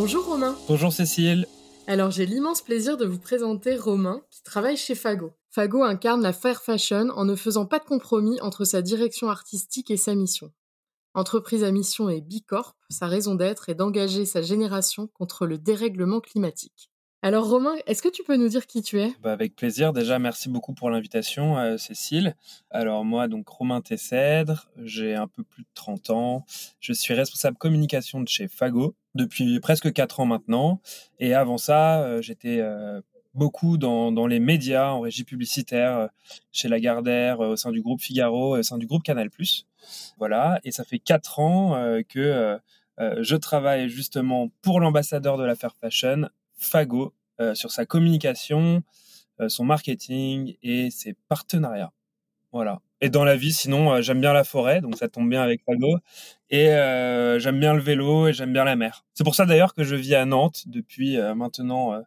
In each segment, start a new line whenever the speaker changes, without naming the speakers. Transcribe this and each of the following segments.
Bonjour Romain.
Bonjour Cécile.
Alors j'ai l'immense plaisir de vous présenter Romain qui travaille chez Fago. Fago incarne la fair fashion en ne faisant pas de compromis entre sa direction artistique et sa mission. Entreprise à mission et Bicorp, sa raison d'être est d'engager sa génération contre le dérèglement climatique. Alors Romain, est-ce que tu peux nous dire qui tu es?
Bah Avec plaisir. Déjà, merci beaucoup pour l'invitation, euh, Cécile. Alors moi, donc Romain Tessèdre, j'ai un peu plus de 30 ans. Je suis responsable communication de chez Fago depuis presque 4 ans maintenant. Et avant ça, euh, j'étais euh, beaucoup dans, dans, les médias, en régie publicitaire, chez Lagardère, au sein du groupe Figaro, au sein du groupe Canal+. Voilà, et ça fait 4 ans que je travaille justement pour l'ambassadeur de la Fair Fashion Fago euh, sur sa communication, euh, son marketing et ses partenariats. Voilà. Et dans la vie, sinon, euh, j'aime bien la forêt, donc ça tombe bien avec Fago. Et j'aime bien le vélo et j'aime bien la mer. C'est pour ça d'ailleurs que je vis à Nantes depuis maintenant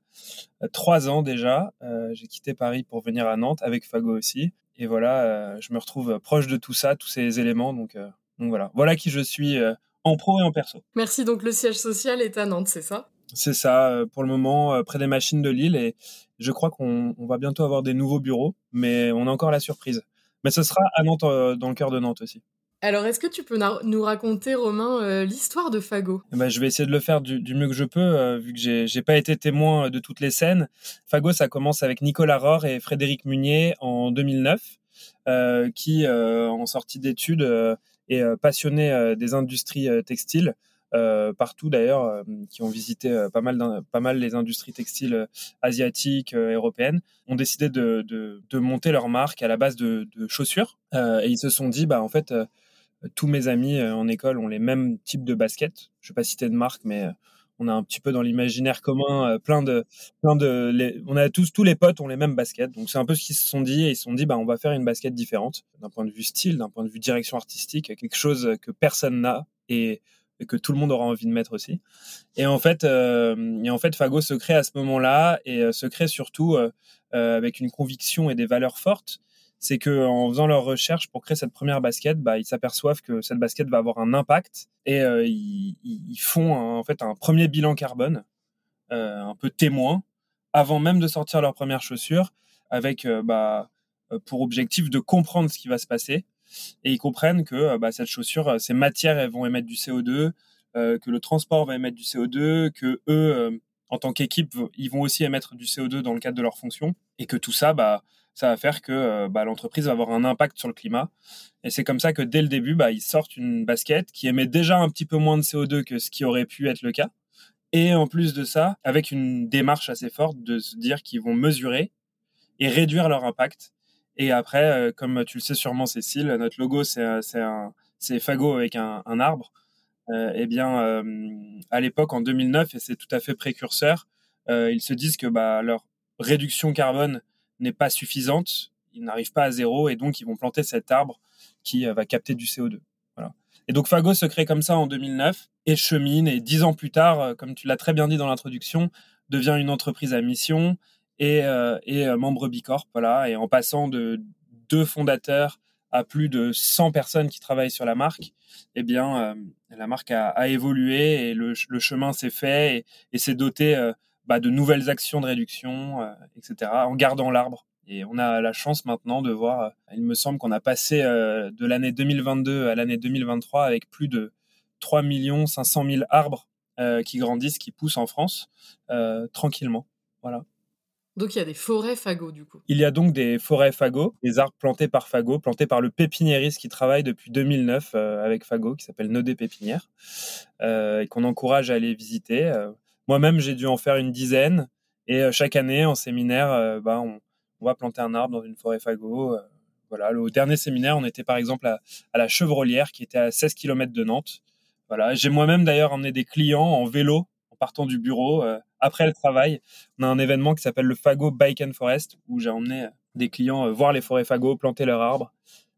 trois ans déjà. J'ai quitté Paris pour venir à Nantes avec Fago aussi. Et voilà, je me retrouve proche de tout ça, tous ces éléments. Donc, donc voilà. Voilà qui je suis en pro et en perso.
Merci. Donc le siège social est à Nantes, c'est ça?
C'est ça, euh, pour le moment, euh, près des machines de Lille. Et je crois qu'on va bientôt avoir des nouveaux bureaux, mais on a encore la surprise. Mais ce sera à Nantes, euh, dans le cœur de Nantes aussi.
Alors, est-ce que tu peux nous raconter, Romain, l'histoire de Fago?
Eh ben, Je vais essayer de le faire du, mieux que je peux, vu que j'ai pas été témoin de toutes les scènes. Fago, ça commence avec Nicolas Rohr et Frédéric Munier en 2009, qui, en sortie d'études, est passionné des industries textiles. Euh, partout d'ailleurs, euh, qui ont visité euh, pas mal, pas mal les industries textiles asiatiques, européennes, ont décidé de, de, de, monter leur marque à la base de, chaussures. et ils se sont dit, bah en fait, tous mes amis en école ont les mêmes types de baskets. Je vais pas citer de marque, mais on a un petit peu dans l'imaginaire commun plein de plein de on a tous tous les potes ont les mêmes baskets donc c'est un peu ce qu'ils se sont dit et ils se sont dit bah on va faire une basket différente d'un point de vue style d'un point de vue direction artistique quelque chose que personne n'a et et que tout le monde aura envie de mettre aussi. Et en fait, euh, et en fait Fago se crée à ce moment-là et euh, se crée surtout euh, avec une conviction et des valeurs fortes. C'est que en faisant leurs recherches pour créer cette première basket, bah, ils s'aperçoivent que cette basket va avoir un impact et ils, font en fait un premier bilan carbone, un peu témoin, avant même de sortir leurs premières chaussures, avec bah, pour objectif de comprendre ce qui va se passer et ils comprennent que euh, bah, cette chaussure, euh, ces matières, elles vont émettre du CO2, euh, que le transport va émettre du CO2, que eux, en tant qu'équipe, ils vont aussi émettre du CO2 dans le cadre de leur fonction, et que tout ça, bah, ça va faire que bah, l'entreprise va avoir un impact sur le climat. Et c'est comme ça que dès le début, bah, ils sortent une basket qui émet déjà un petit peu moins de CO2 que ce qui aurait pu être le cas. Et en plus de ça, avec une démarche assez forte de se dire qu'ils vont mesurer et réduire leur impact et après, euh, comme tu le sais sûrement, Cécile, notre logo, c'est un, c'est Fago avec un, arbre. Euh, eh bien, euh, à l'époque, en 2009, et c'est tout à fait précurseur, euh, ils se disent que bah, leur réduction carbone n'est pas suffisante, ils n'arrivent pas à zéro, et donc ils vont planter cet arbre qui va capter du CO2. Voilà. Et donc Fago se crée comme ça en 2009 et chemine, et dix ans plus tard, comme tu l'as très bien dit dans l'introduction, devient une entreprise à mission et, euh, et euh, membre Bicorp, voilà, et en passant de deux fondateurs à plus de 100 personnes qui travaillent sur la marque, eh bien, euh, la marque a, a, évolué et le, le chemin s'est fait et, et s'est doté bah, de nouvelles actions de réduction, etc., en gardant l'arbre. Et on a la chance maintenant de voir, il me semble qu'on a passé de l'année 2022 à l'année 2023 avec plus de 3 500 000 arbres qui grandissent, qui poussent en France, tranquillement. Voilà.
Donc il y a des forêts fagots du coup.
Il y a donc des forêts fagots, des arbres plantés par fagot, plantés par le pépiniériste qui travaille depuis 2009 euh, avec fagot, qui s'appelle Nodé Pépinière, euh, et qu'on encourage à aller visiter. Euh, moi-même, j'ai dû en faire une dizaine, et chaque année en séminaire, bah, on, va planter un arbre dans une forêt fagot. voilà, le dernier séminaire, on était par exemple à, à, la Chevrolière, qui était à 16 km de Nantes. Voilà, j'ai moi-même d'ailleurs emmené des clients en vélo partant du bureau, après le travail, on a un événement qui s'appelle le Fago Bike and Forest, où j'ai emmené des clients voir les forêts Fago, planter leurs arbres,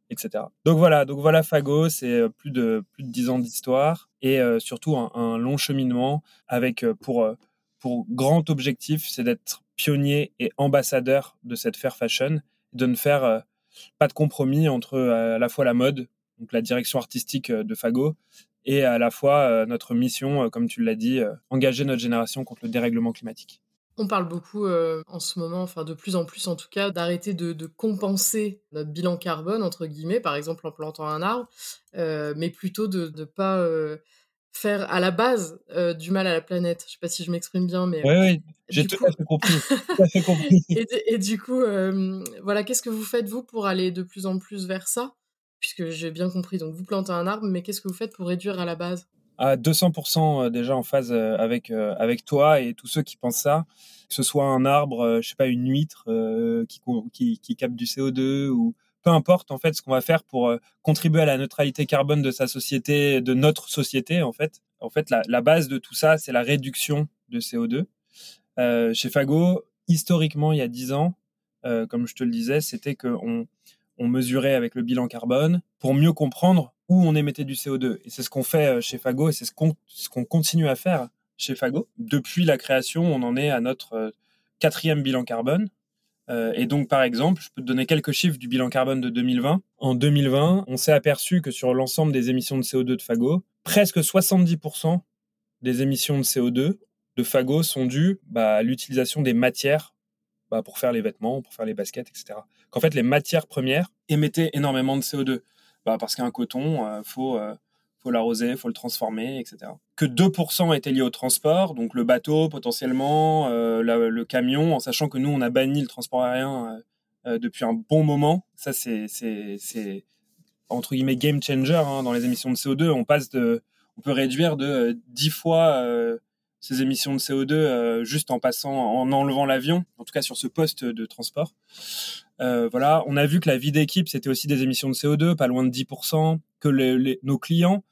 etc. Donc voilà, donc voilà Fago, c'est plus de plus de dix ans d'histoire et surtout un, long cheminement avec pour pour grand objectif, c'est d'être pionnier et ambassadeur de cette fair fashion, de ne faire euh, pas de compromis entre euh, à la fois la mode, donc la direction artistique euh, de Fago, et à la fois notre mission, comme tu l'as dit, engager notre génération contre le dérèglement climatique.
On parle beaucoup en ce moment, enfin de plus en plus en tout cas, d'arrêter de, compenser notre bilan carbone, entre guillemets, par exemple en plantant un arbre, mais plutôt de ne pas faire à la base euh, du mal à la planète. Je sais pas si je m'exprime bien, mais
oui, oui, j'ai tout, à fait compris.
et, du coup, euh, voilà, qu'est-ce que vous faites vous pour aller de plus en plus vers ça? Puisque j'ai bien compris, donc vous plantez un arbre, mais qu'est-ce que vous faites pour réduire à la base?
À 200% euh, déjà en phase avec avec toi et tous ceux qui pensent ça, que ce soit un arbre, je sais pas, une huître qui, qui, capte du CO2 ou peu importe en fait ce qu'on va faire pour euh, contribuer à la neutralité carbone de sa société, de notre société en fait. En fait, la, base de tout ça, c'est la réduction de CO2. Euh, chez Fago, historiquement, il y a dix ans, euh, comme je te le disais, c'était qu'on on mesurait avec le bilan carbone pour mieux comprendre où on émettait du CO2. Et c'est ce qu'on fait chez Fago et c'est ce qu'on continue à faire chez Fago. Depuis la création, on en est à notre quatrième bilan carbone. Euh, et donc, par exemple, je peux te donner quelques chiffres du bilan carbone de 2020. En 2020, on s'est aperçu que sur l'ensemble des émissions de CO2 de Fago, presque 70% des émissions de CO2 de Fago sont dues bah, à l'utilisation des matières bah, pour faire les vêtements, pour faire les baskets, etc. Qu'en fait, les matières premières émettaient énormément de CO2. Bah, parce qu'un coton, euh, faut euh, faut l'arroser, faut le transformer, etc. Que 2% étaient liés au transport, donc le bateau potentiellement, euh, le camion, en sachant que nous on a banni le transport aérien depuis un bon moment. Ça c'est c'est entre guillemets game changer hein, dans les émissions de CO2. On passe de, on peut réduire de 10 fois ces émissions de CO2 juste en passant, en enlevant l'avion, en tout cas sur ce poste de transport. voilà, on a vu que la vie d'équipe c'était aussi des émissions de CO2, pas loin de 10%, que nos clients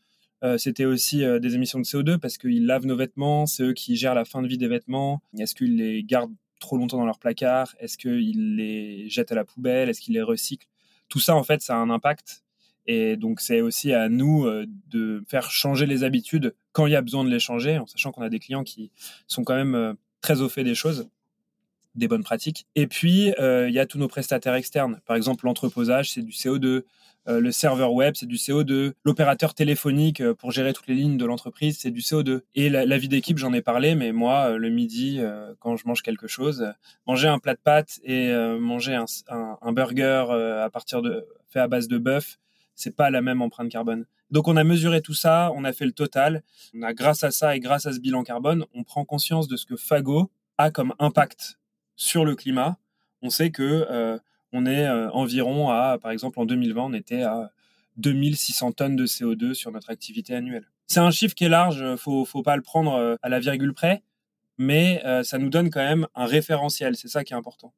euh, c'était aussi euh, des émissions de CO2 parce qu'ils lavent nos vêtements, c'est eux qui gèrent la fin de vie des vêtements. Est-ce qu'ils les gardent trop longtemps dans leur placard? Est-ce qu'ils les jettent à la poubelle? Est-ce qu'ils les recyclent? Tout ça, en fait, ça a un impact. Et donc, c'est aussi à nous euh, de faire changer les habitudes quand il y a besoin de les changer, en sachant qu'on a des clients qui sont quand même très au fait des choses des bonnes pratiques. Et puis, il y a tous nos prestataires externes. Par exemple, l'entreposage, c'est du CO2. Euh, le serveur web, c'est du CO2. L'opérateur téléphonique euh, pour gérer toutes les lignes de l'entreprise, c'est du CO2. Et la, vie d'équipe, j'en ai parlé, mais moi, euh, le midi, quand je mange quelque chose, manger un plat de pâtes et manger un, burger à partir de fait à base de bœuf, c'est pas la même empreinte carbone. Donc on a mesuré tout ça, on a fait le total. On a grâce à ça et grâce à ce bilan carbone, on prend conscience de ce que Fago a comme impact sur le climat. On sait que on est euh, environ à, par exemple, en 2020, on était à 2600 tonnes de CO2 sur notre activité annuelle. C'est un chiffre qui est large, faut, faut pas le prendre euh, à la virgule près, mais euh, ça nous donne quand même un référentiel, c'est ça qui est important.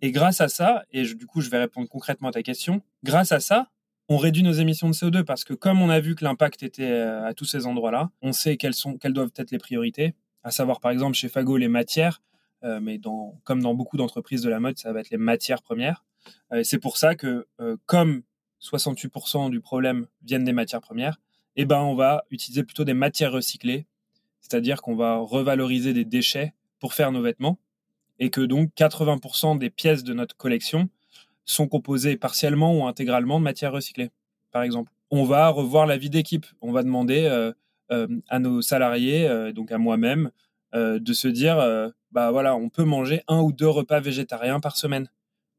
Et grâce à ça, et du coup je vais répondre concrètement à ta question, grâce à ça, on réduit nos émissions de CO2 parce que comme on a vu que l'impact était à tous ces endroits-là, on sait quelles, sont, quelles doivent être les priorités, à savoir par exemple chez Fago les matières, euh, mais comme dans beaucoup d'entreprises de la mode, ça va être les matières premières. Euh, c'est pour ça que, euh, comme 68% du problème viennent des matières premières, eh ben, on va utiliser plutôt des matières recyclées, c'est-à-dire qu'on va revaloriser des déchets pour faire nos vêtements, et que donc 80% des pièces de notre collection sont composées partiellement ou intégralement de matières recyclées, par exemple. On va revoir la vie d'équipe. On va demander à nos salariés, donc à moi-même, de se dire bah voilà, on peut manger un ou deux repas végétariens par semaine.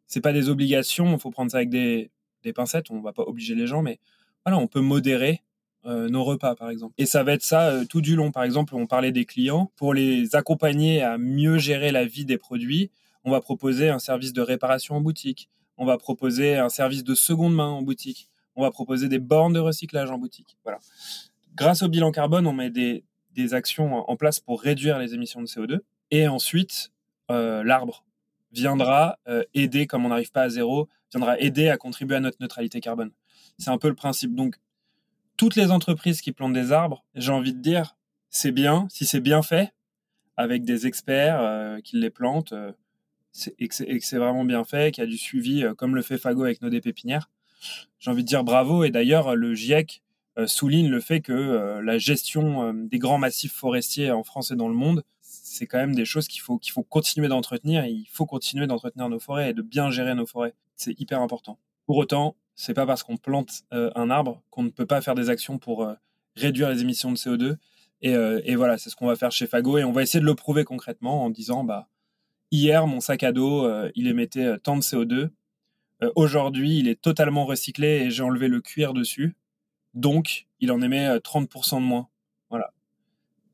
C'est pas des obligations, il faut prendre ça avec des, pincettes, on va pas obliger les gens, mais voilà, on peut modérer euh, nos repas par exemple. Et ça va être ça euh, tout du long. Par exemple, on parlait des clients, pour les accompagner à mieux gérer la vie des produits, on va proposer un service de réparation en boutique, on va proposer un service de seconde main en boutique, on va proposer des bornes de recyclage en boutique. Voilà. Grâce au bilan carbone, on met des, actions en place pour réduire les émissions de CO2. Et ensuite, euh, l'arbre viendra euh, aider, comme on n'arrive pas à zéro, viendra aider à contribuer à notre neutralité carbone. C'est un peu le principe. Donc, toutes les entreprises qui plantent des arbres, j'ai envie de dire, c'est bien si c'est bien fait avec des experts qui les plantent et que c'est vraiment bien fait, qu'il y a du suivi comme le fait Fago avec nos pépinières. J'ai envie de dire bravo et d'ailleurs le GIEC souligne le fait que la gestion des grands massifs forestiers en France et dans le monde c'est quand même des choses qu'il faut faut continuer d'entretenir. Il faut continuer d'entretenir nos forêts et de bien gérer nos forêts. C'est hyper important. Pour autant, c'est pas parce qu'on plante euh, un arbre qu'on ne peut pas faire des actions pour euh, réduire les émissions de CO2. Euh, et, voilà, c'est ce qu'on va faire chez Fago et on va essayer de le prouver concrètement en disant bah hier mon sac à dos il émettait tant de CO2. Aujourd'hui, il est totalement recyclé et j'ai enlevé le cuir dessus. Donc, il en émet 30% de moins. Voilà.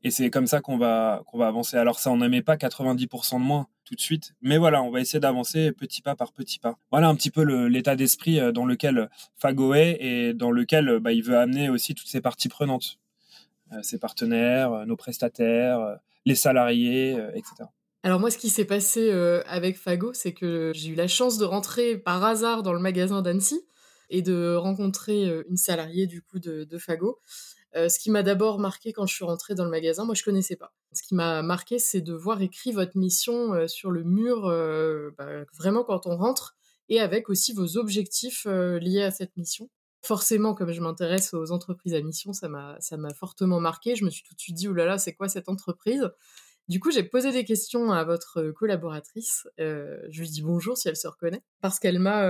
Et c'est comme ça qu'on va, qu'on va avancer. Alors ça, on n'aimait pas 90% de moins tout de suite. Mais voilà, on va essayer d'avancer petit pas par petit pas. Voilà un petit peu l'état d'esprit euh, dans lequel Fago est et dans lequel euh, bah, il veut amener aussi toutes ses parties prenantes. Euh, ses partenaires, nos prestataires, les salariés, etc.
Alors moi, ce qui s'est passé avec Fago, c'est que j'ai eu la chance de rentrer par hasard dans le magasin d'Annecy et de rencontrer une salariée du coup de, de Fago euh, ce qui m'a d'abord marqué quand je suis rentrée dans le magasin, moi je connaissais pas. Ce qui m'a marqué, c'est de voir écrit votre mission euh, sur le mur, euh, bah, vraiment quand on rentre, et avec aussi vos objectifs liés à cette mission. Forcément, comme je m'intéresse aux entreprises à mission, ça m'a fortement marqué. Je me suis tout de suite dit, oulala, c'est quoi cette entreprise? Du coup, j'ai posé des questions à votre collaboratrice. je lui dis bonjour si elle se reconnaît, parce qu'elle m'a,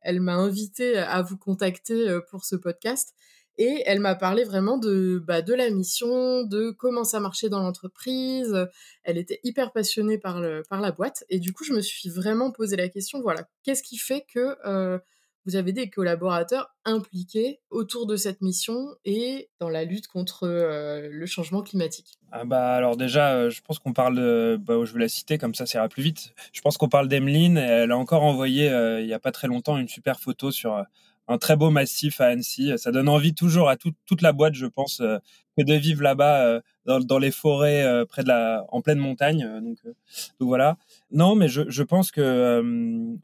elle m'a invité à vous contacter pour ce podcast. Et elle m'a parlé vraiment de, bah, de la mission, de comment ça marchait dans l'entreprise. Elle était hyper passionnée par, par la boîte. Et du coup, je me suis vraiment posé la question, voilà, qu'est-ce qui fait que euh, vous avez des collaborateurs impliqués autour de cette mission et dans la lutte contre euh, le changement climatique
ah bah alors déjà, euh, je pense qu'on parle de, bah, je vais la citer comme ça, ça ira plus vite. Je pense qu'on parle d'Emeline. Elle a encore envoyé il n'y a pas très longtemps une super photo sur un très beau massif à Annecy. Ça donne envie toujours à toute la boîte, je pense, euh, de vivre là-bas euh, dans, les forêts euh, près de la, en pleine montagne. Donc, voilà. Non, mais je, je pense que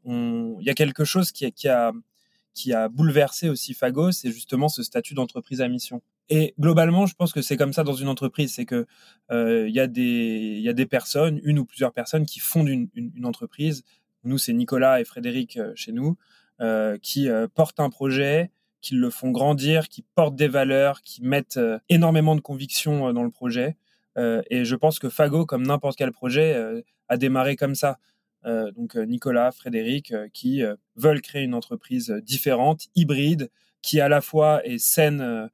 il y a quelque chose qui, qui a qui a bouleversé aussi Fago, c'est justement ce statut d'entreprise à mission. Et globalement, je pense que c'est comme ça dans une entreprise, c'est que il y a des il y a des personnes, une ou plusieurs personnes qui fondent une, entreprise. Nous, c'est Nicolas et Frédéric chez nous. Euh, qui euh, portent un projet, qui le font grandir, qui portent des valeurs, qui mettent euh, énormément de conviction dans le projet. et je pense que Fago, comme n'importe quel projet, a démarré comme ça. Donc Nicolas, Frédéric, qui veulent créer une entreprise différente, hybride, qui à la fois est saine,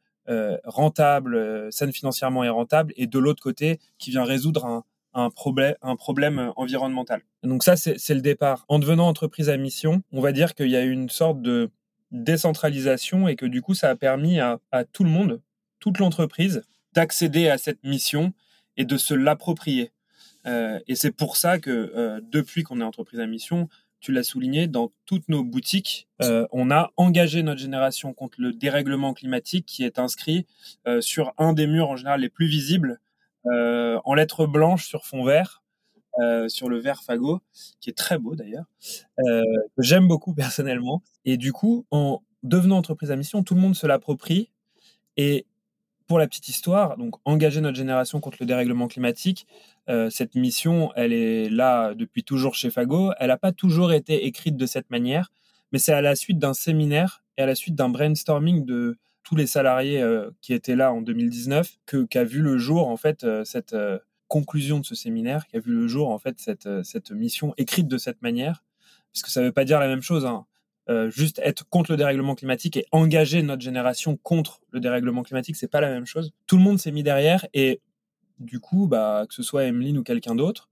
rentable, saine financièrement et rentable, et de l'autre côté, qui vient résoudre un, un problème, un problème environnemental. Donc ça, c'est le départ. En devenant entreprise à mission, on va dire qu'il y a eu une sorte de décentralisation et que du coup, ça a permis à, tout le monde, toute l'entreprise, d'accéder à cette mission et de se l'approprier. Euh, et c'est pour ça que euh, depuis qu'on est entreprise à mission, tu l'as souligné, dans toutes nos boutiques, euh, on a engagé notre génération contre le dérèglement climatique qui est inscrit sur un des murs en général les plus visibles en lettres blanches sur fond vert, sur le vert Fago, qui est très beau d'ailleurs, que j'aime beaucoup personnellement. Et du coup, en devenant entreprise à mission, tout le monde se l'approprie. Et pour la petite histoire, donc engager notre génération contre le dérèglement climatique, cette mission, elle est là depuis toujours chez Fago. Elle n'a pas toujours été écrite de cette manière, mais c'est à la suite d'un séminaire et à la suite d'un brainstorming de tous les salariés euh, qui étaient là en 2019 que qu'a vu le jour en fait euh, cette euh, conclusion de ce séminaire, qui a vu le jour en fait cette, cette mission écrite de cette manière, parce que ça ne veut pas dire la même chose. Hein. Juste être contre le dérèglement climatique et engager notre génération contre le dérèglement climatique, c'est pas la même chose. Tout le monde s'est mis derrière et du coup, bah, que ce soit Emeline ou quelqu'un d'autre,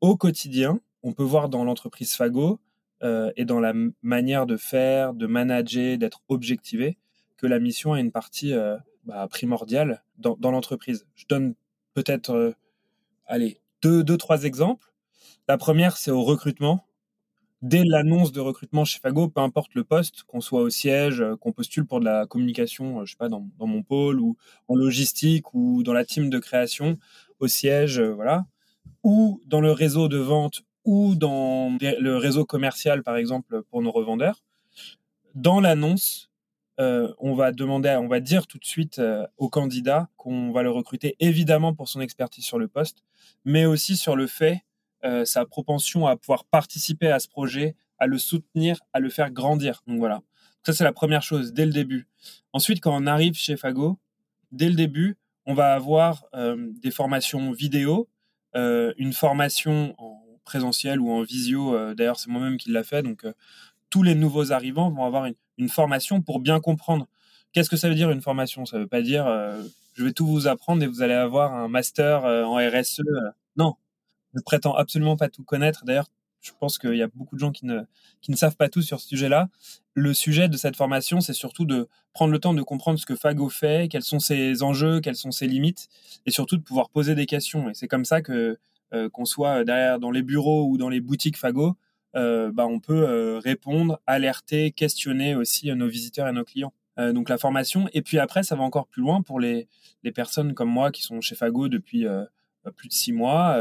au quotidien, on peut voir dans l'entreprise Fago et dans la manière de faire, de manager, d'être objectivé, que la mission a une partie euh, bah, primordiale dans, l'entreprise. Je donne peut-être, euh, allez, deux, deux, trois exemples. La première, c'est au recrutement. Dès l'annonce de recrutement chez Fago, peu importe le poste, qu'on soit au siège, euh, qu'on postule pour de la communication, je sais pas, dans, mon pôle ou en logistique ou dans la team de création, au siège, voilà, ou dans le réseau de vente ou dans le réseau commercial, par exemple, pour nos revendeurs. Dans l'annonce, on va demander, on va dire tout de suite au candidat qu'on va le recruter évidemment pour son expertise sur le poste, mais aussi sur le fait, sa propension à pouvoir participer à ce projet, à le soutenir, à le faire grandir. Donc voilà. Ça, c'est la première chose, dès le début. Ensuite, quand on arrive chez Fago, dès le début, on va avoir euh, des formations vidéo, euh, une formation en présentiel ou en visio. Euh, d'ailleurs, c'est moi-même qui l'a fait. Donc, tous les nouveaux arrivants vont avoir une, formation pour bien comprendre. Qu'est-ce que ça veut dire une formation? Ça ne veut pas dire je vais tout vous apprendre et vous allez avoir un master en RSE. non, je prétends absolument pas tout connaître. D'ailleurs, je pense qu'il y a beaucoup de gens qui ne, ne savent pas tout sur ce sujet-là. Le sujet de cette formation, c'est surtout de prendre le temps de comprendre ce que Fago fait, quels sont ses enjeux, quelles sont ses limites, et surtout de pouvoir poser des questions. Et c'est comme ça que euh, qu'on soit derrière dans les bureaux ou dans les boutiques Fago, euh, bah, on peut euh, répondre, alerter, questionner aussi nos visiteurs et nos clients. donc la formation. Et puis après, ça va encore plus loin pour les, les personnes comme moi qui sont chez Fago depuis plus de six mois,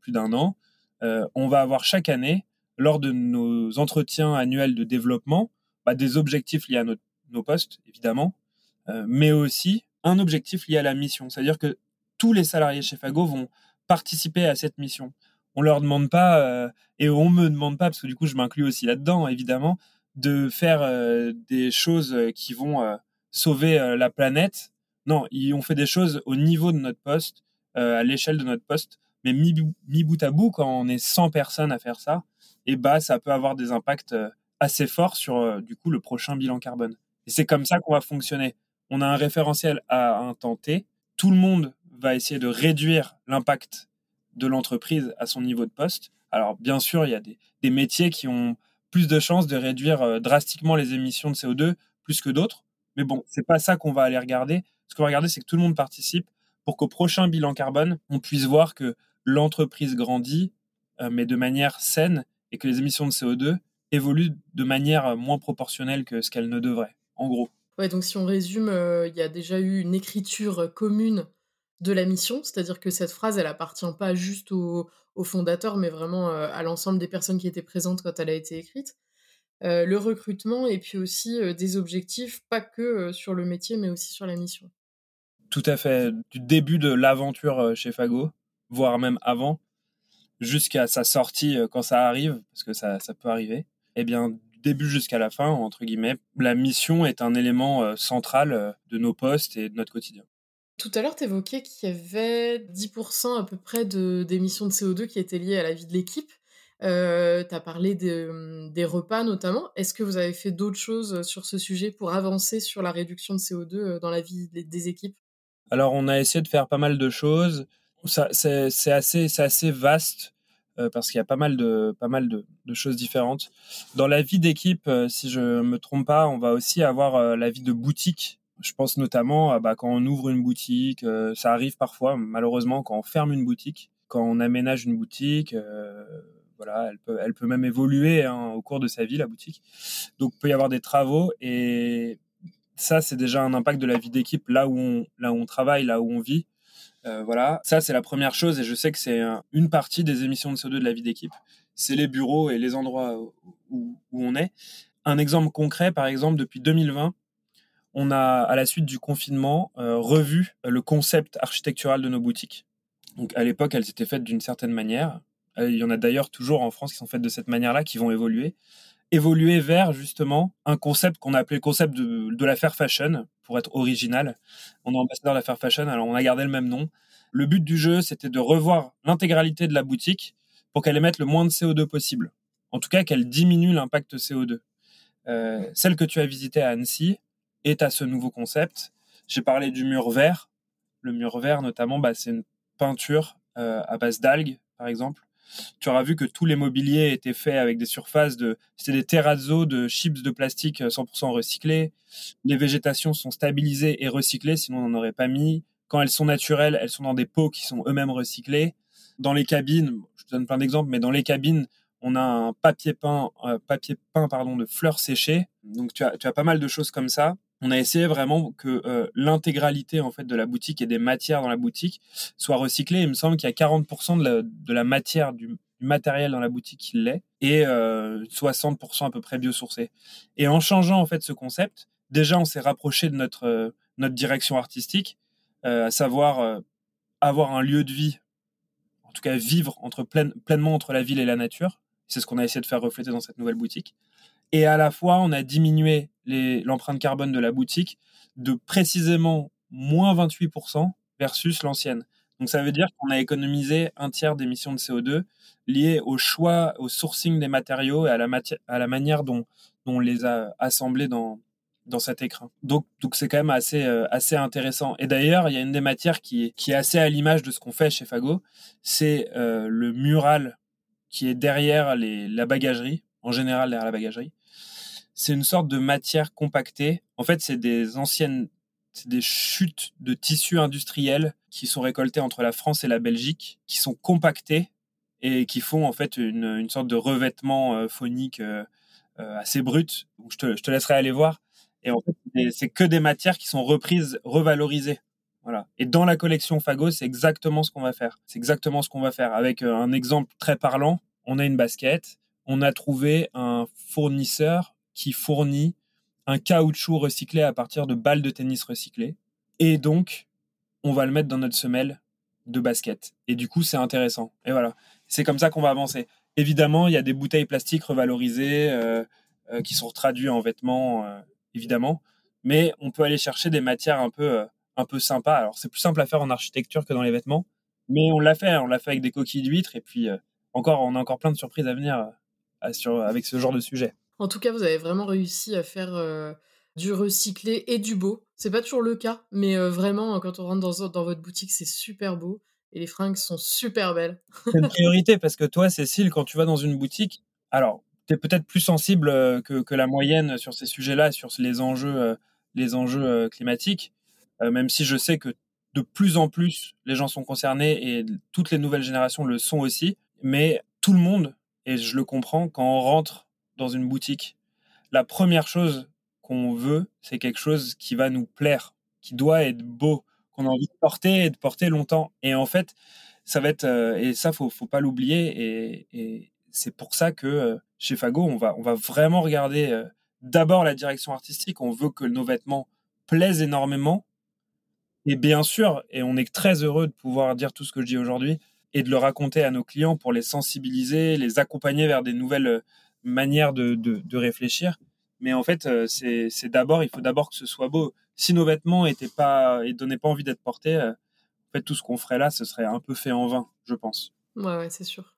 plus d'un an. Euh, on va avoir chaque année, lors de nos entretiens annuels de développement, bah, des objectifs liés à nos postes, évidemment, euh, mais aussi un objectif lié à la mission. C'est-à-dire que tous les salariés chez Fago vont participer à cette mission. On leur demande pas, euh, et on me demande pas, parce que du coup je m'inclus aussi là-dedans, évidemment, de faire des choses qui vont sauver la planète. Non, ils ont fait des choses au niveau de notre poste, à l'échelle de notre poste, mais mi, bout à bout, quand on est 100 personnes à faire ça, et eh bah, ça peut avoir des impacts euh, assez forts sur euh, du coup le prochain bilan carbone. Et c'est comme ça qu'on va fonctionner. On a un référentiel à un temps T. Tout le monde va essayer de réduire l'impact de l'entreprise à son niveau de poste. Alors bien sûr, il y a des, métiers qui ont plus de chances de réduire euh, drastiquement les émissions de CO2 plus que d'autres. Mais bon, c'est pas ça qu'on va aller regarder. Ce qu'on va regarder, c'est que tout le monde participe pour qu'au prochain bilan carbone, on puisse voir que l'entreprise grandit, euh, mais de manière saine, et que les émissions de CO2 évoluent de manière moins proportionnelle que ce qu'elles ne devraient, en gros.
Ouais, donc si on résume, euh, il y a déjà eu une écriture commune de la mission, c'est-à-dire que cette phrase, elle appartient pas juste au, fondateur, mais vraiment euh, à l'ensemble des personnes qui étaient présentes quand elle a été écrite. le recrutement et puis aussi des objectifs, pas que sur le métier, mais aussi sur la mission.
Tout à fait. Du début de l'aventure chez Fago, voire même avant, jusqu'à sa sortie euh, quand ça arrive, parce que ça, ça peut arriver, eh bien, du début jusqu'à la fin, entre guillemets, la mission est un élément euh, central euh, de nos postes et de notre quotidien.
Tout à l'heure, tu évoquais qu'il y avait 10% à peu près d'émissions de, CO2 qui étaient liées à la vie de l'équipe. Euh, tu as parlé des repas notamment. Est-ce que vous avez fait d'autres choses sur ce sujet pour avancer sur la réduction de CO2 dans la vie des équipes?
Alors, on a essayé de faire pas mal de choses c'est assez, assez vaste euh, parce qu'il y a pas mal de, pas mal de, choses différentes. Dans la vie d'équipe, euh, si je me trompe pas, on va aussi avoir euh, la vie de boutique. Je pense notamment bah, quand on ouvre une boutique, ça arrive parfois, malheureusement, quand on ferme une boutique, quand on aménage une boutique, voilà, elle peut, elle peut même évoluer hein, au cours de sa vie, la boutique. Donc, il peut y avoir des travaux et ça, c'est déjà un impact de la vie d'équipe là où on, là où on travaille, là où on vit. Euh, voilà, ça c'est la première chose et je sais que c'est une partie des émissions de CO2 de la vie d'équipe. C'est les bureaux et les endroits où, on est. Un exemple concret, par exemple, depuis 2020, on a, à la suite du confinement, euh, revu le concept architectural de nos boutiques. Donc à l'époque, elles étaient faites d'une certaine manière. Euh, il y en a d'ailleurs toujours en France qui sont faites de cette manière-là, qui vont évoluer évoluer vers justement un concept qu'on a appelé le concept de, de la fair fashion, pour être original. On est ambassadeur de la fair fashion, alors on a gardé le même nom. Le but du jeu, c'était de revoir l'intégralité de la boutique pour qu'elle émette le moins de CO2 possible. En tout cas, qu'elle diminue l'impact CO2. Euh, celle que tu as visitée à Annecy est à ce nouveau concept. J'ai parlé du mur vert. Le mur vert, notamment, bah, c'est une peinture euh, à base d'algues, par exemple, tu auras vu que tous les mobiliers étaient faits avec des surfaces de, c'était des terrazzo de chips de plastique 100% euh, recyclés. Les végétations sont stabilisées et recyclées, sinon on n'en aurait pas mis. Quand elles sont naturelles, elles sont dans des pots qui sont eux-mêmes recyclés. Dans les cabines, je te donne plein d'exemples, mais dans les cabines, on a un papier peint, papier peint pardon, de fleurs séchées. Donc tu as, tu as pas mal de choses comme ça on a essayé vraiment que euh, l'intégralité en fait de la boutique et des matières dans la boutique soit recyclée. Il me semble qu'il y a 40% de la, matière du, matériel dans la boutique qui l'est et 60% euh, à peu près biosourcé. Et en changeant en fait ce concept, déjà, on s'est rapproché de notre, notre direction artistique, à savoir avoir un lieu de vie, en tout cas vivre entre pleinement entre la ville et la nature. C'est ce qu'on a essayé de faire refléter dans cette nouvelle boutique. Et à la fois, on a diminué l'empreinte carbone de la boutique de précisément moins 28% versus l'ancienne. Donc ça veut dire qu'on a économisé un tiers d'émissions de CO2 liées au choix, au sourcing des matériaux et à la, manière dont, on les a assemblés dans, dans cet écrin. Donc, c'est quand même assez, euh, assez intéressant. Et d'ailleurs, il y a une des matières qui est, qui est assez à l'image de ce qu'on fait chez Fago, c'est euh, le mural qui est derrière la bagagerie, en général derrière la bagagerie. C'est une sorte de matière compactée. En fait, c'est des anciennes des chutes de tissus industriels qui sont récoltés entre la France et la Belgique, qui sont compactés et qui font en fait une, une sorte de revêtement euh, phonique euh, euh, assez brut. Je te, je te laisserai aller voir. Et en fait, c'est que des matières qui sont reprises, revalorisées. Voilà. Et dans la collection Fago, c'est exactement ce qu'on va faire. C'est exactement ce qu'on va faire. Avec un exemple très parlant, on a une basket, on a trouvé un fournisseur qui fournit un caoutchouc recyclé à partir de balles de tennis recyclées. Et donc, on va le mettre dans notre semelle de basket. Et du coup, c'est intéressant. Et voilà, c'est comme ça qu'on va avancer. Évidemment, il y a des bouteilles plastiques revalorisées euh, euh, qui sont traduites en vêtements, euh, évidemment. Mais on peut aller chercher des matières un peu, un peu sympas. Alors, c'est plus simple à faire en architecture que dans les vêtements. Mais on l'a fait. On l'a fait avec des coquilles d'huîtres. Et puis, encore, on a encore plein de surprises à venir avec ce genre de sujet.
En tout cas, vous avez vraiment réussi à faire euh, du recyclé et du beau. C'est pas toujours le cas, mais euh, vraiment, quand on rentre dans, votre boutique, c'est super beau et les fringues sont super belles.
c'est une priorité parce que toi, Cécile, quand tu vas dans une boutique, alors, tu es peut-être plus sensible euh, que, que, la moyenne sur ces sujets-là, sur les enjeux, les enjeux climatiques, même si je sais que de plus en plus, les gens sont concernés et toutes les nouvelles générations le sont aussi. Mais tout le monde, et je le comprends, quand on rentre dans une boutique, la première chose qu'on veut, c'est quelque chose qui va nous plaire, qui doit être beau, qu'on a envie de porter et de porter longtemps. Et en fait, ça va être, euh, et ça, faut, faut pas l'oublier. Et, c'est pour ça que euh, chez Fago, on va, on va vraiment regarder euh, d'abord la direction artistique. On veut que nos vêtements plaisent énormément. Et bien sûr, et on est très heureux de pouvoir dire tout ce que je dis aujourd'hui et de le raconter à nos clients pour les sensibiliser, les accompagner vers des nouvelles manière de, de, réfléchir. Mais en fait, euh, c'est d'abord, il faut d'abord que ce soit beau. Si nos vêtements étaient pas et donnaient pas envie d'être portés, euh, en fait, tout ce qu'on ferait là, ce serait un peu fait en vain, je pense.
Ouais, ouais c'est sûr.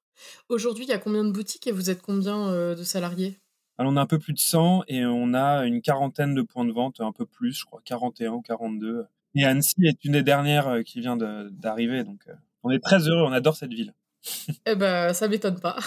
Aujourd'hui, il y a combien de boutiques et vous êtes combien euh, de salariés?
Alors, on a un peu plus de 100 et on a une quarantaine de points de vente, un peu plus, je crois, 41 ou 42. Et Annecy est une des dernières qui vient d'arriver, donc on est très heureux, on adore cette ville.
Eh ben, ça m'étonne pas.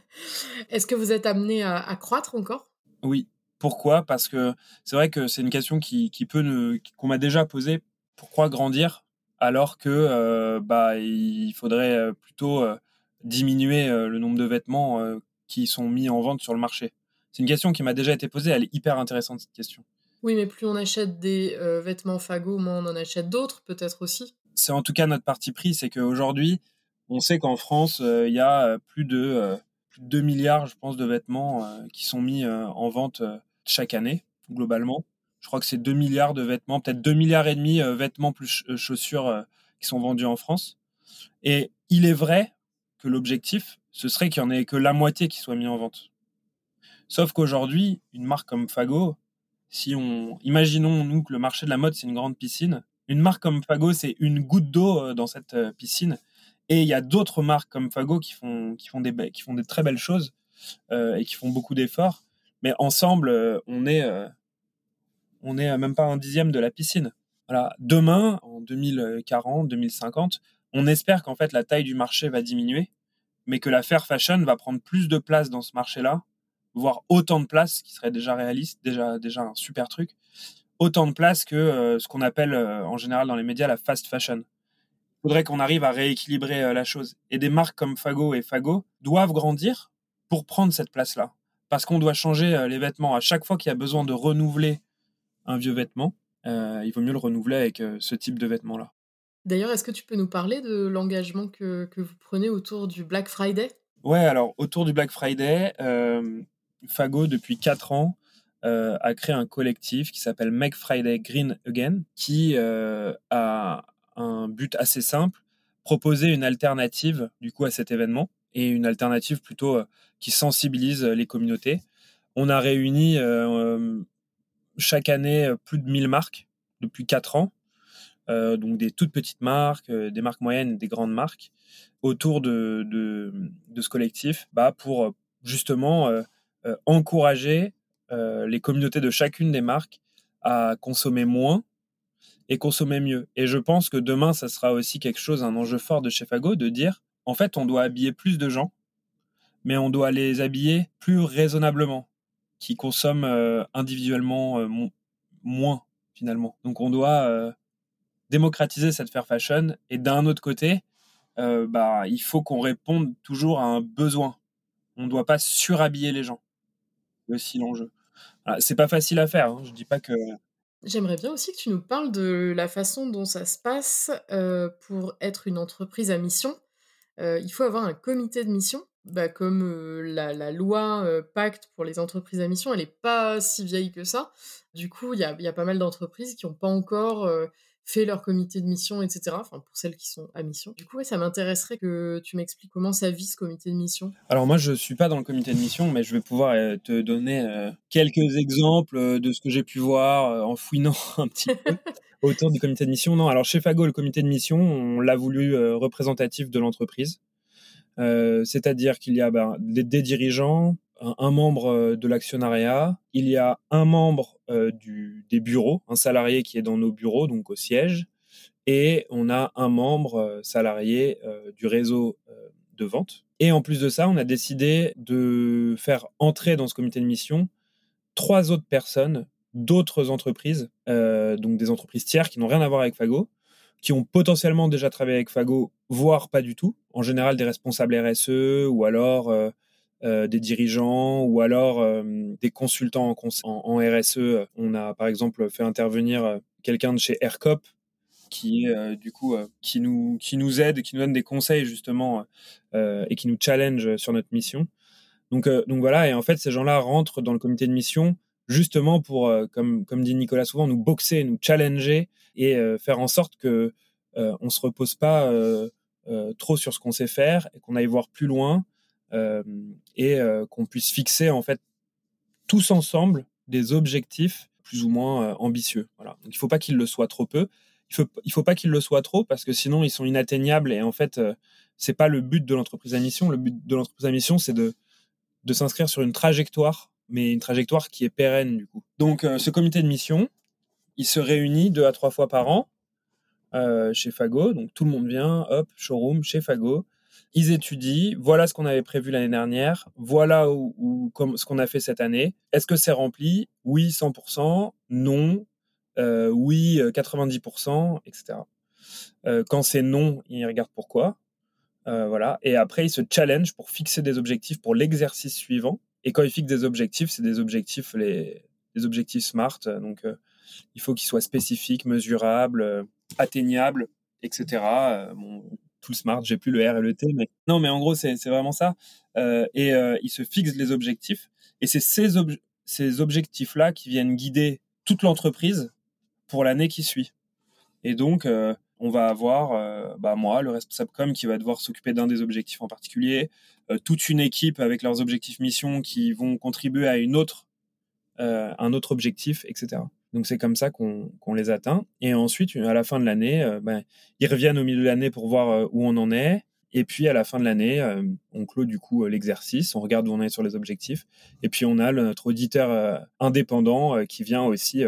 Est-ce que vous êtes amené à, croître encore?
Oui. Pourquoi? Parce que c'est vrai que c'est une question qui, qui peut qu'on m'a déjà posée. Pourquoi grandir? Alors que euh, bah il faudrait euh, plutôt euh, diminuer le nombre de vêtements qui sont mis en vente sur le marché C'est une question qui m'a déjà été posée. Elle est hyper intéressante cette question.
Oui, mais plus on achète des vêtements Fago, moins on en achète d'autres, peut-être aussi.
C'est en tout cas notre parti pris, c'est qu'aujourd'hui, on sait qu'en France, euh, il y a euh, plus de, 2 euh, milliards, je pense, de vêtements qui sont mis en vente chaque année, globalement. Je crois que c'est 2 milliards de vêtements, peut-être 2 milliards et demi vêtements plus chaussures qui sont vendus en France. Et il est vrai que l'objectif, ce serait qu'il n'y en ait que la moitié qui soit mis en vente. Sauf qu'aujourd'hui, une marque comme Fago, si on, imaginons nous que le marché de la mode c'est une grande piscine, une marque comme Fago c'est une goutte d'eau dans cette piscine et il y a d'autres marques comme Fago qui font, qui font, des, qui font des très belles choses euh, et qui font beaucoup d'efforts. Mais ensemble, euh, on est, euh, on est même pas un dixième de la piscine. Voilà. Demain, en 2040, 2050, on espère qu'en fait la taille du marché va diminuer, mais que la fair fashion va prendre plus de place dans ce marché-là, voire autant de place, ce qui serait déjà réaliste, déjà, déjà un super truc, autant de place que ce qu'on appelle en général dans les médias la fast fashion faudrait qu'on arrive à rééquilibrer euh, la chose. Et des marques comme Fago et Fago doivent grandir pour prendre cette place-là. Parce qu'on doit changer euh, les vêtements. À chaque fois qu'il y a besoin de renouveler un vieux vêtement, euh, il vaut mieux le renouveler avec ce type de vêtements-là.
D'ailleurs, est-ce que tu peux nous parler de l'engagement que, vous prenez autour du Black Friday?
Ouais, alors autour du Black Friday, Fago, depuis 4 ans, a créé un collectif qui s'appelle Make Friday Green Again, qui a un but assez simple, proposer une alternative du coup à cet événement et une alternative plutôt qui sensibilise les communautés. On a réuni chaque année plus de 1000 marques depuis 4 ans, donc des toutes petites marques, des marques moyennes, des grandes marques, autour de, de, ce collectif bah, pour justement encourager les communautés de chacune des marques à consommer moins et consommer mieux. Et je pense que demain, ça sera aussi quelque chose, un enjeu fort de chez Fago, de dire, en fait, on doit habiller plus de gens, mais on doit les habiller plus raisonnablement, qui consomment euh, individuellement euh, moins, finalement. Donc on doit euh, démocratiser cette fair fashion, et d'un autre côté, bah, il faut qu'on réponde toujours à un besoin. On ne doit pas surhabiller les gens. C'est aussi l'enjeu. c'est pas facile à faire. Hein. Je dis pas que
J'aimerais bien aussi que tu nous parles de la façon dont ça se passe pour être une entreprise à mission. il faut avoir un comité de mission. Bah, comme la, loi Pacte pour les entreprises à mission, elle n'est pas si vieille que ça. Du coup, il a, y a, pas mal d'entreprises qui n'ont pas encore fait leur comité de mission, etc. Enfin, pour celles qui sont à mission. Du coup, ça m'intéresserait que tu m'expliques comment ça vit ce comité de mission.
Alors moi, je suis pas dans le comité de mission, mais je vais pouvoir euh, te donner euh, quelques exemples euh, de ce que j'ai pu voir en fouinant un petit peu autour du comité de mission. Non, alors chez Fago, le comité de mission, on l'a voulu représentatif de l'entreprise. C'est-à-dire qu'il y a ben, des dirigeants, un, membre euh, de l'actionnariat, il y a un membre euh, des bureaux, un salarié qui est dans nos bureaux, donc au siège, et on a un membre euh, salarié du réseau de vente. Et en plus de ça, on a décidé de faire entrer dans ce comité de mission trois autres personnes d'autres entreprises, donc des entreprises tiers qui n'ont rien à voir avec Fago, qui ont potentiellement déjà travaillé avec Fago, voire pas du tout. En général, des responsables RSE ou alors des dirigeants ou alors euh, des consultants en, RSE. On a par exemple fait intervenir euh, quelqu'un de chez AirCop qui est du coup qui nous qui nous aide, qui nous donne des conseils justement et qui nous challenge sur notre mission. Donc donc voilà et en fait ces gens-là rentrent dans le comité de mission justement pour comme comme dit Nicolas souvent nous boxer, nous challenger et faire en sorte que on se repose pas trop sur ce qu'on sait faire et qu'on aille voir plus loin euh, et euh, qu'on puisse fixer en fait tous ensemble des objectifs plus ou moins euh, ambitieux. Voilà. Il ne faut pas qu'il le soit trop peu. Il il faut pas qu'il le soit trop parce que sinon ils sont inatteignables et en fait c'est pas le but de l'entreprise à mission. Le but de l'entreprise à mission c'est de de s'inscrire sur une trajectoire, mais une trajectoire qui est pérenne du coup. Donc ce comité de mission, il se réunit deux à trois fois par an chez Fago. Donc tout le monde vient, hop, showroom chez Fago ils étudient, voilà ce qu'on avait prévu l'année dernière, voilà où, comme, ce qu'on a fait cette année. Est-ce que c'est rempli? Oui, 100%, non, euh, oui, 90%, etc. Euh, quand c'est non, ils regardent pourquoi. Euh, voilà. Et après, ils se challenge pour fixer des objectifs pour l'exercice suivant. Et quand ils fixent des objectifs, c'est des objectifs, les, les objectifs SMART. Donc, il faut qu'ils soient spécifiques, mesurables, atteignables, etc. Bon, tout smart, j'ai plus le R et le T, mais non, mais en gros, c'est vraiment ça. Euh, et euh, il se fixe les objectifs. Et c'est ces, ces objectifs-là qui viennent guider toute l'entreprise pour l'année qui suit. Et donc, euh, on va avoir, bah, moi, le responsable com, qui va devoir s'occuper d'un des objectifs en particulier, toute une équipe avec leurs objectifs mission qui vont contribuer à une autre, un autre objectif, etc. Donc c'est comme ça qu'on les atteint. Et ensuite, à la fin de l'année, euh, ben, ils reviennent au milieu de l'année pour voir euh, où on en est. Et puis à la fin de l'année, euh, on clôt du coup l'exercice, on regarde où on est sur les objectifs. Et puis on a notre auditeur indépendant qui vient aussi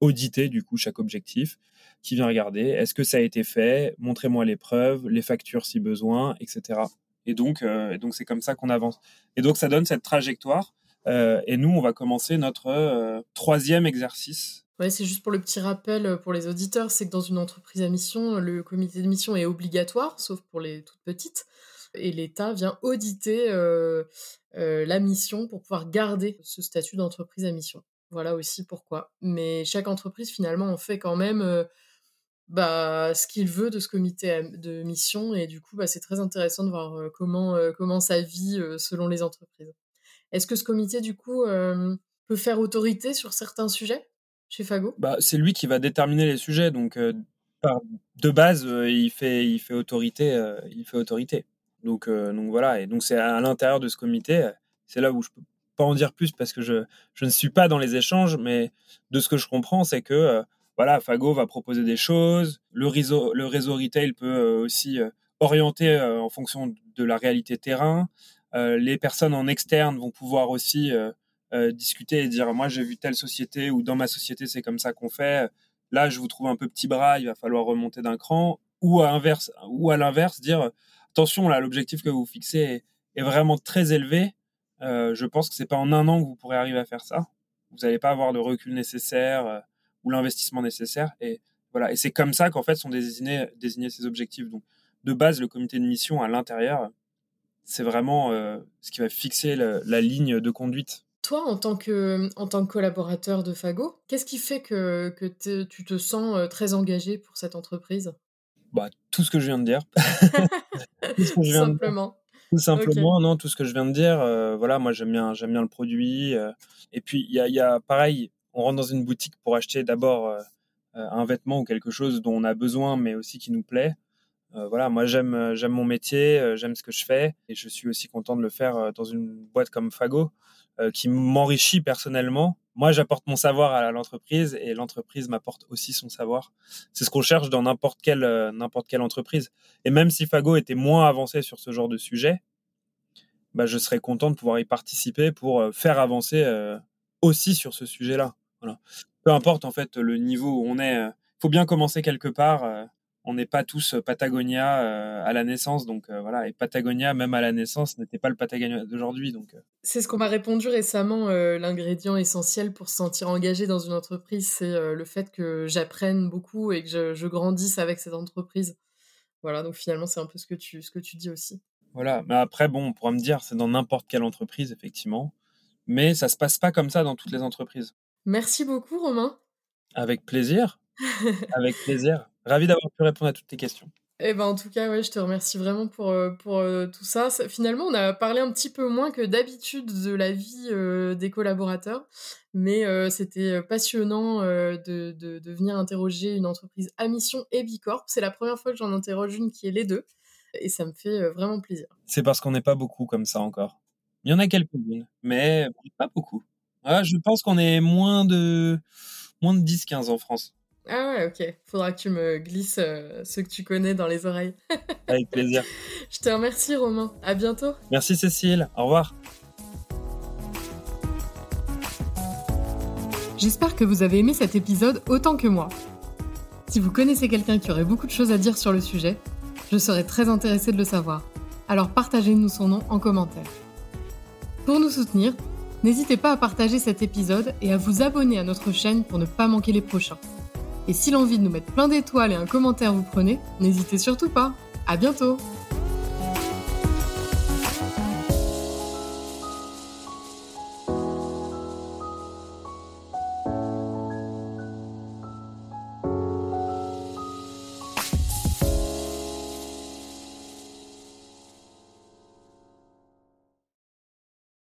auditer du coup chaque objectif, qui vient regarder est-ce que ça a été fait, montrez-moi les preuves, les factures si besoin, etc. Et donc donc c'est comme ça qu'on avance. Et donc ça donne cette trajectoire. et nous, on va commencer notre troisième exercice
Ouais, c'est juste pour le petit rappel euh, pour les auditeurs, c'est que dans une entreprise à mission, le comité de mission est obligatoire, sauf pour les toutes petites, et l'État vient auditer euh, euh, la mission pour pouvoir garder ce statut d'entreprise à mission. Voilà aussi pourquoi. Mais chaque entreprise, finalement, en fait quand même bah, ce qu'il veut de ce comité de mission, et du coup, bah, c'est très intéressant de voir comment, comment ça vit selon les entreprises. Est-ce que ce comité, du coup, peut faire autorité sur certains sujets? Chez Fago?
Bah, C'est lui qui va déterminer les sujets. Donc, de base, il, fait, il, fait autorité, il fait autorité. Donc, voilà. Et donc, c'est à l'intérieur de ce comité. C'est là où je peux pas en dire plus parce que je, je ne suis pas dans les échanges, mais de ce que je comprends, c'est que voilà, Fago va proposer des choses. Le réseau, le réseau retail peut aussi orienter en fonction de la réalité terrain. les personnes en externe vont pouvoir aussi discuter et dire moi j'ai vu telle société ou dans ma société c'est comme ça qu'on fait. Là je vous trouve un peu petit bras, il va falloir remonter d'un cran. Ou à l'inverse, ou à l'inverse dire attention là l'objectif que vous fixez est, vraiment très élevé. je pense que c'est pas en un an que vous pourrez arriver à faire ça. Vous n'allez pas avoir le recul nécessaire ou l'investissement nécessaire. Et voilà. Et c'est comme ça qu'en fait sont désignés, désignés ces objectifs. Donc, de base, le comité de mission à l'intérieur, c'est vraiment euh, ce qui va fixer la ligne de conduite.
Toi, en tant que, en tant que collaborateur de Fago, qu'est-ce qui fait que, que tu te sens euh, très engagé pour cette entreprise?
Bah, Tout ce que je viens de dire.
tout simplement.
Tout simplement, non, tout ce que je viens de dire. Euh, voilà, moi j'aime bien, j'aime bien le produit. et puis il y a, y a, pareil, on rentre dans une boutique pour acheter d'abord euh, euh, un vêtement ou quelque chose dont on a besoin, mais aussi qui nous plaît. Euh, voilà, moi j'aime j'aime mon métier, j'aime ce que je fais et je suis aussi content de le faire dans une boîte comme Fago qui m'enrichit personnellement. Moi, j'apporte mon savoir à l'entreprise et l'entreprise m'apporte aussi son savoir. C'est ce qu'on cherche dans n'importe quelle n'importe quelle entreprise. Et même si Fago était moins avancé sur ce genre de sujet, bah, je serais content de pouvoir y participer pour faire avancer aussi sur ce sujet-là. Peu importe en fait le niveau où on est, il euh, faut bien commencer quelque part. Euh, on n'est pas tous Patagonia euh, à la naissance, donc voilà. Et Patagonia, même à la naissance, n'était pas le Patagonia d'aujourd'hui, donc.
C'est ce qu'on m'a répondu récemment. L'ingrédient essentiel pour se sentir engagé dans une entreprise, c'est le fait que j'apprenne beaucoup et que je, je, grandisse avec cette entreprise. Voilà, donc finalement, c'est un peu ce que tu, ce que tu dis aussi.
Voilà, mais après, bon, on pourra me dire, c'est dans n'importe quelle entreprise, effectivement, mais ça se passe pas comme ça dans toutes les entreprises.
Merci beaucoup, Romain.
Avec plaisir. Avec plaisir. Ravi d'avoir pu répondre à toutes tes questions.
Eh ben, en tout cas, ouais, je te remercie vraiment pour, euh, pour euh, tout ça. Finalement, on a parlé un petit peu moins que d'habitude de la vie euh, des collaborateurs, mais c'était passionnant de, de, de, venir interroger une entreprise à mission et Bicorp. C'est la première fois que j'en interroge une qui est les deux, et ça me fait vraiment plaisir.
C'est parce qu'on n'est pas beaucoup comme ça encore. Il y en a quelques-unes, mais pas beaucoup. Ah, je pense qu'on est moins de, moins de 10-15 en France.
Ah ouais, ok. Faudra que tu me glisses euh, ceux que tu connais dans les oreilles.
Avec plaisir.
Je te remercie, Romain. À bientôt.
Merci, Cécile. Au revoir.
J'espère que vous avez aimé cet épisode autant que moi. Si vous connaissez quelqu'un qui aurait beaucoup de choses à dire sur le sujet, je serais très intéressée de le savoir. Alors partagez-nous son nom en commentaire. Pour nous soutenir, N'hésitez pas à partager cet épisode et à vous abonner à notre chaîne pour ne pas manquer les prochains. Et si l'envie de nous mettre plein d'étoiles et un commentaire vous prenez, n'hésitez surtout pas. À bientôt!